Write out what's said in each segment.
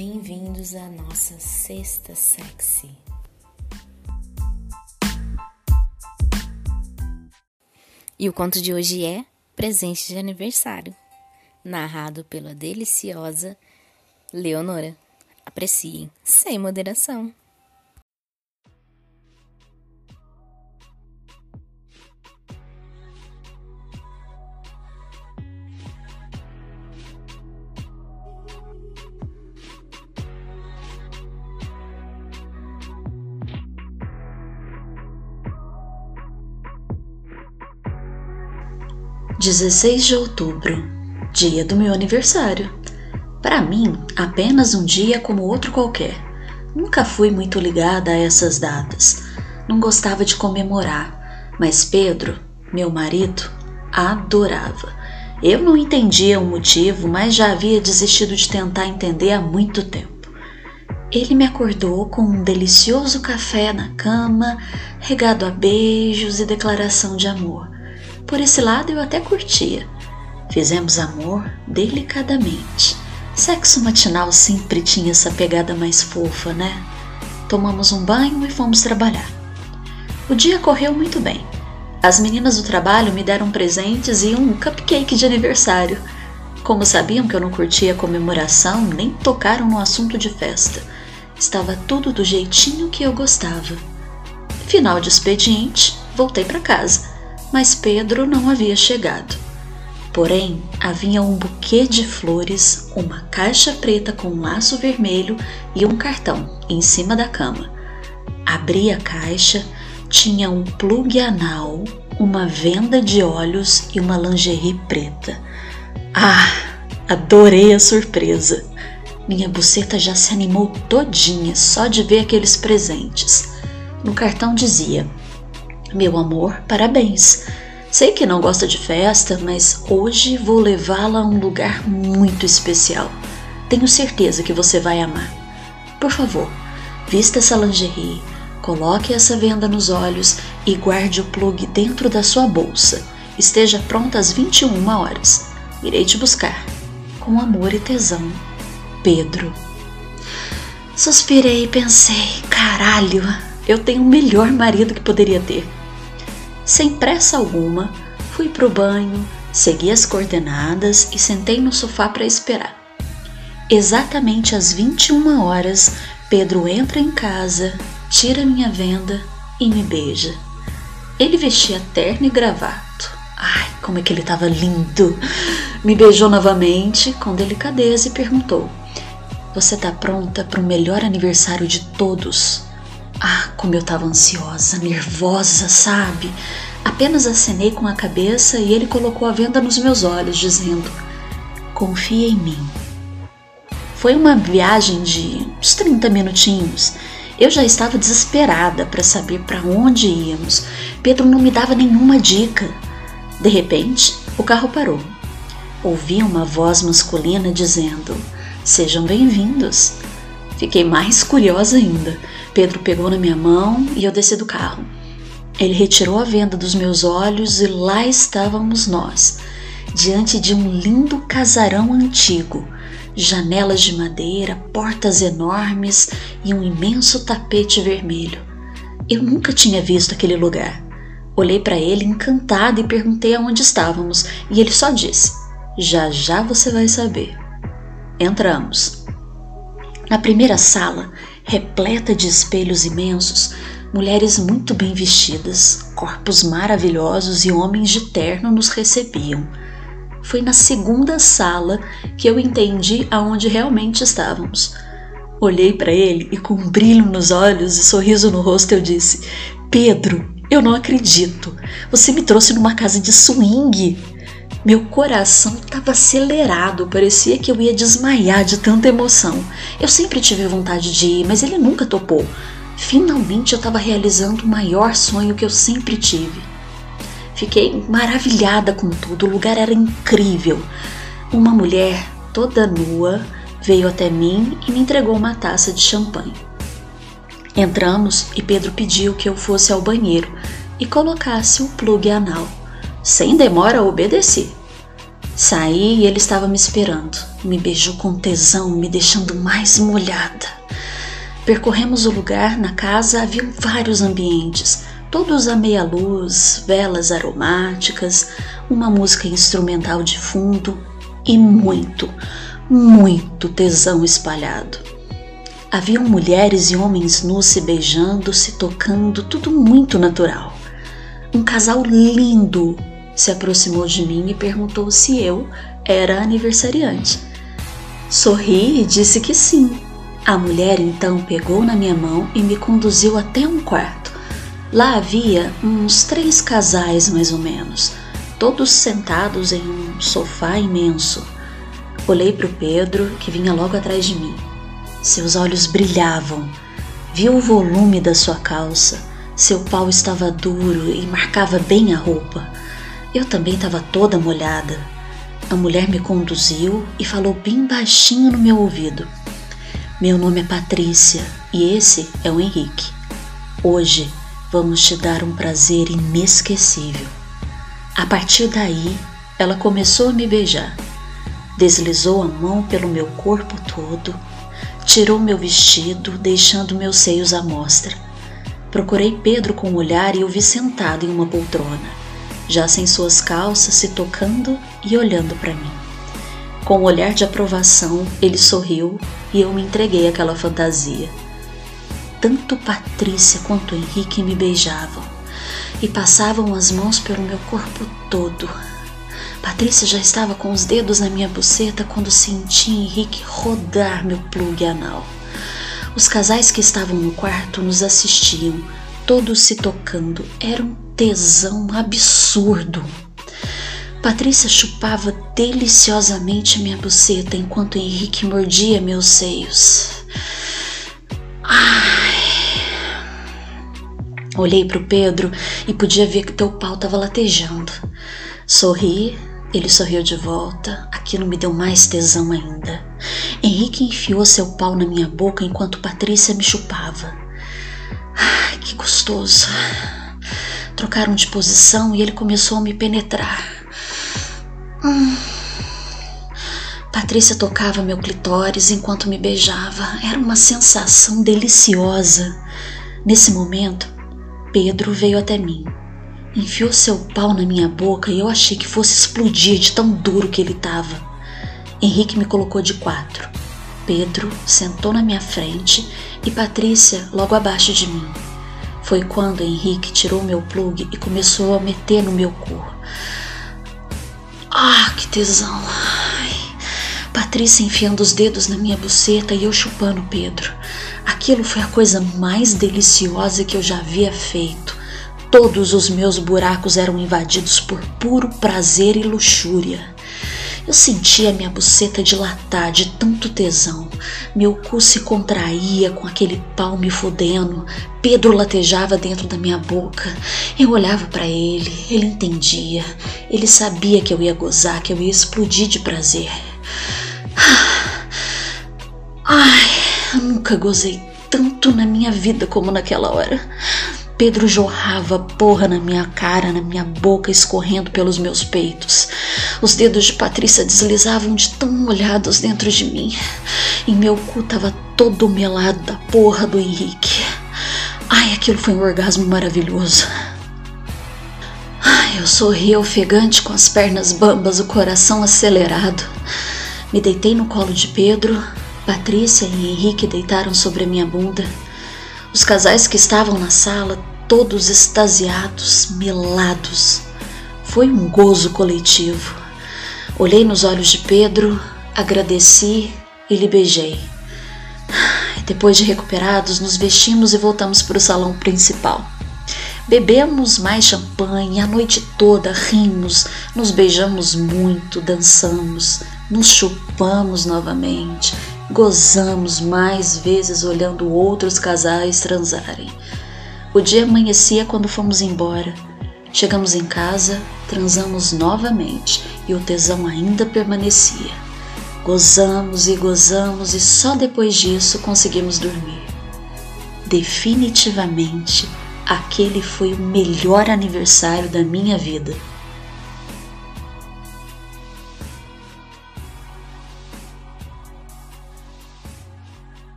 Bem-vindos à nossa sexta sexy. E o conto de hoje é Presente de Aniversário, narrado pela deliciosa Leonora. Apreciem, sem moderação. 16 de outubro, dia do meu aniversário. Para mim, apenas um dia como outro qualquer. Nunca fui muito ligada a essas datas. Não gostava de comemorar, mas Pedro, meu marido, adorava. Eu não entendia o motivo, mas já havia desistido de tentar entender há muito tempo. Ele me acordou com um delicioso café na cama, regado a beijos e declaração de amor. Por esse lado eu até curtia. Fizemos amor delicadamente. Sexo matinal sempre tinha essa pegada mais fofa, né? Tomamos um banho e fomos trabalhar. O dia correu muito bem. As meninas do trabalho me deram presentes e um cupcake de aniversário. Como sabiam que eu não curtia a comemoração, nem tocaram no assunto de festa. Estava tudo do jeitinho que eu gostava. Final de expediente, voltei para casa mas Pedro não havia chegado. Porém, havia um buquê de flores, uma caixa preta com um laço vermelho e um cartão em cima da cama. Abri a caixa, tinha um plugue anal, uma venda de olhos e uma lingerie preta. Ah, adorei a surpresa. Minha buceta já se animou todinha só de ver aqueles presentes. No cartão dizia: meu amor, parabéns. Sei que não gosta de festa, mas hoje vou levá-la a um lugar muito especial. Tenho certeza que você vai amar. Por favor, vista essa lingerie, coloque essa venda nos olhos e guarde o plug dentro da sua bolsa. Esteja pronta às 21 horas. Irei te buscar. Com amor e tesão, Pedro. Suspirei e pensei: caralho, eu tenho o melhor marido que poderia ter. Sem pressa alguma, fui para o banho, segui as coordenadas e sentei no sofá para esperar. Exatamente às 21 horas, Pedro entra em casa, tira minha venda e me beija. Ele vestia terno e gravato. Ai, como é que ele estava lindo! Me beijou novamente, com delicadeza, e perguntou: Você está pronta para o melhor aniversário de todos? Ah, como eu estava ansiosa, nervosa, sabe? Apenas acenei com a cabeça e ele colocou a venda nos meus olhos, dizendo: Confia em mim. Foi uma viagem de uns 30 minutinhos. Eu já estava desesperada para saber para onde íamos. Pedro não me dava nenhuma dica. De repente, o carro parou. Ouvi uma voz masculina dizendo: Sejam bem-vindos. Fiquei mais curiosa ainda. Pedro pegou na minha mão e eu desci do carro. Ele retirou a venda dos meus olhos e lá estávamos nós, diante de um lindo casarão antigo, janelas de madeira, portas enormes e um imenso tapete vermelho. Eu nunca tinha visto aquele lugar. Olhei para ele encantada e perguntei aonde estávamos, e ele só disse: Já já você vai saber. Entramos. Na primeira sala repleta de espelhos imensos, mulheres muito bem vestidas, corpos maravilhosos e homens de terno nos recebiam. Foi na segunda sala que eu entendi aonde realmente estávamos. Olhei para ele e, com um brilho nos olhos e sorriso no rosto, eu disse: Pedro, eu não acredito. Você me trouxe numa casa de swing. Meu coração estava acelerado, parecia que eu ia desmaiar de tanta emoção. Eu sempre tive vontade de ir, mas ele nunca topou. Finalmente eu estava realizando o maior sonho que eu sempre tive. Fiquei maravilhada com tudo, o lugar era incrível. Uma mulher toda nua veio até mim e me entregou uma taça de champanhe. Entramos e Pedro pediu que eu fosse ao banheiro e colocasse o plugue anal. Sem demora, obedeci. Saí e ele estava me esperando. Me beijou com tesão, me deixando mais molhada. Percorremos o lugar. Na casa havia vários ambientes, todos a meia luz, velas aromáticas, uma música instrumental de fundo e muito, muito tesão espalhado. Haviam mulheres e homens nus se beijando, se tocando, tudo muito natural. Um casal lindo se aproximou de mim e perguntou se eu era aniversariante. Sorri e disse que sim. A mulher então pegou na minha mão e me conduziu até um quarto. Lá havia uns três casais, mais ou menos, todos sentados em um sofá imenso. Olhei para o Pedro, que vinha logo atrás de mim. Seus olhos brilhavam. Vi o volume da sua calça. Seu pau estava duro e marcava bem a roupa. Eu também estava toda molhada. A mulher me conduziu e falou bem baixinho no meu ouvido. Meu nome é Patrícia e esse é o Henrique. Hoje vamos te dar um prazer inesquecível. A partir daí, ela começou a me beijar. Deslizou a mão pelo meu corpo todo, tirou meu vestido, deixando meus seios à mostra. Procurei Pedro com o olhar e o vi sentado em uma poltrona já sem suas calças, se tocando e olhando para mim. Com um olhar de aprovação, ele sorriu e eu me entreguei àquela fantasia. Tanto Patrícia quanto Henrique me beijavam e passavam as mãos pelo meu corpo todo. Patrícia já estava com os dedos na minha buceta quando senti Henrique rodar meu plugue anal. Os casais que estavam no quarto nos assistiam, todos se tocando. Era um tesão absurdo. Patrícia chupava deliciosamente minha buceta enquanto Henrique mordia meus seios. Ai. Olhei para o Pedro e podia ver que teu pau estava latejando. Sorri, ele sorriu de volta. Aquilo me deu mais tesão ainda. Henrique enfiou seu pau na minha boca enquanto Patrícia me chupava. Ai, que gostoso. Trocaram de posição e ele começou a me penetrar. Hum. Patrícia tocava meu clitóris enquanto me beijava. Era uma sensação deliciosa. Nesse momento, Pedro veio até mim. Enfiou seu pau na minha boca e eu achei que fosse explodir de tão duro que ele estava. Henrique me colocou de quatro. Pedro sentou na minha frente e Patrícia logo abaixo de mim. Foi quando Henrique tirou meu plug e começou a meter no meu cu. Ah, que tesão! Ai. Patrícia enfiando os dedos na minha buceta e eu chupando Pedro. Aquilo foi a coisa mais deliciosa que eu já havia feito. Todos os meus buracos eram invadidos por puro prazer e luxúria. Eu sentia minha buceta dilatar de tanto tesão. Meu cu se contraía com aquele pau me fodendo. Pedro latejava dentro da minha boca. Eu olhava para ele, ele entendia. Ele sabia que eu ia gozar, que eu ia explodir de prazer. Ai, eu nunca gozei tanto na minha vida como naquela hora. Pedro jorrava porra na minha cara, na minha boca, escorrendo pelos meus peitos. Os dedos de Patrícia deslizavam de tão molhados dentro de mim. E meu cu tava todo melado da porra do Henrique. Ai, aquilo foi um orgasmo maravilhoso. Ai, eu sorri ofegante com as pernas bambas, o coração acelerado. Me deitei no colo de Pedro. Patrícia e Henrique deitaram sobre a minha bunda. Os casais que estavam na sala, todos extasiados, melados. Foi um gozo coletivo. Olhei nos olhos de Pedro, agradeci e lhe beijei. Depois de recuperados, nos vestimos e voltamos para o salão principal. Bebemos mais champanhe a noite toda, rimos, nos beijamos muito, dançamos, nos chupamos novamente, Gozamos mais vezes olhando outros casais transarem. O dia amanhecia quando fomos embora. Chegamos em casa, transamos novamente e o tesão ainda permanecia. Gozamos e gozamos e só depois disso conseguimos dormir. Definitivamente, aquele foi o melhor aniversário da minha vida.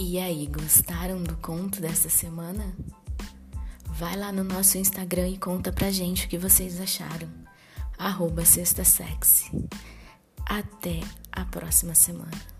E aí, gostaram do conto dessa semana? Vai lá no nosso Instagram e conta pra gente o que vocês acharam. Arroba Sexta Sexy. Até a próxima semana.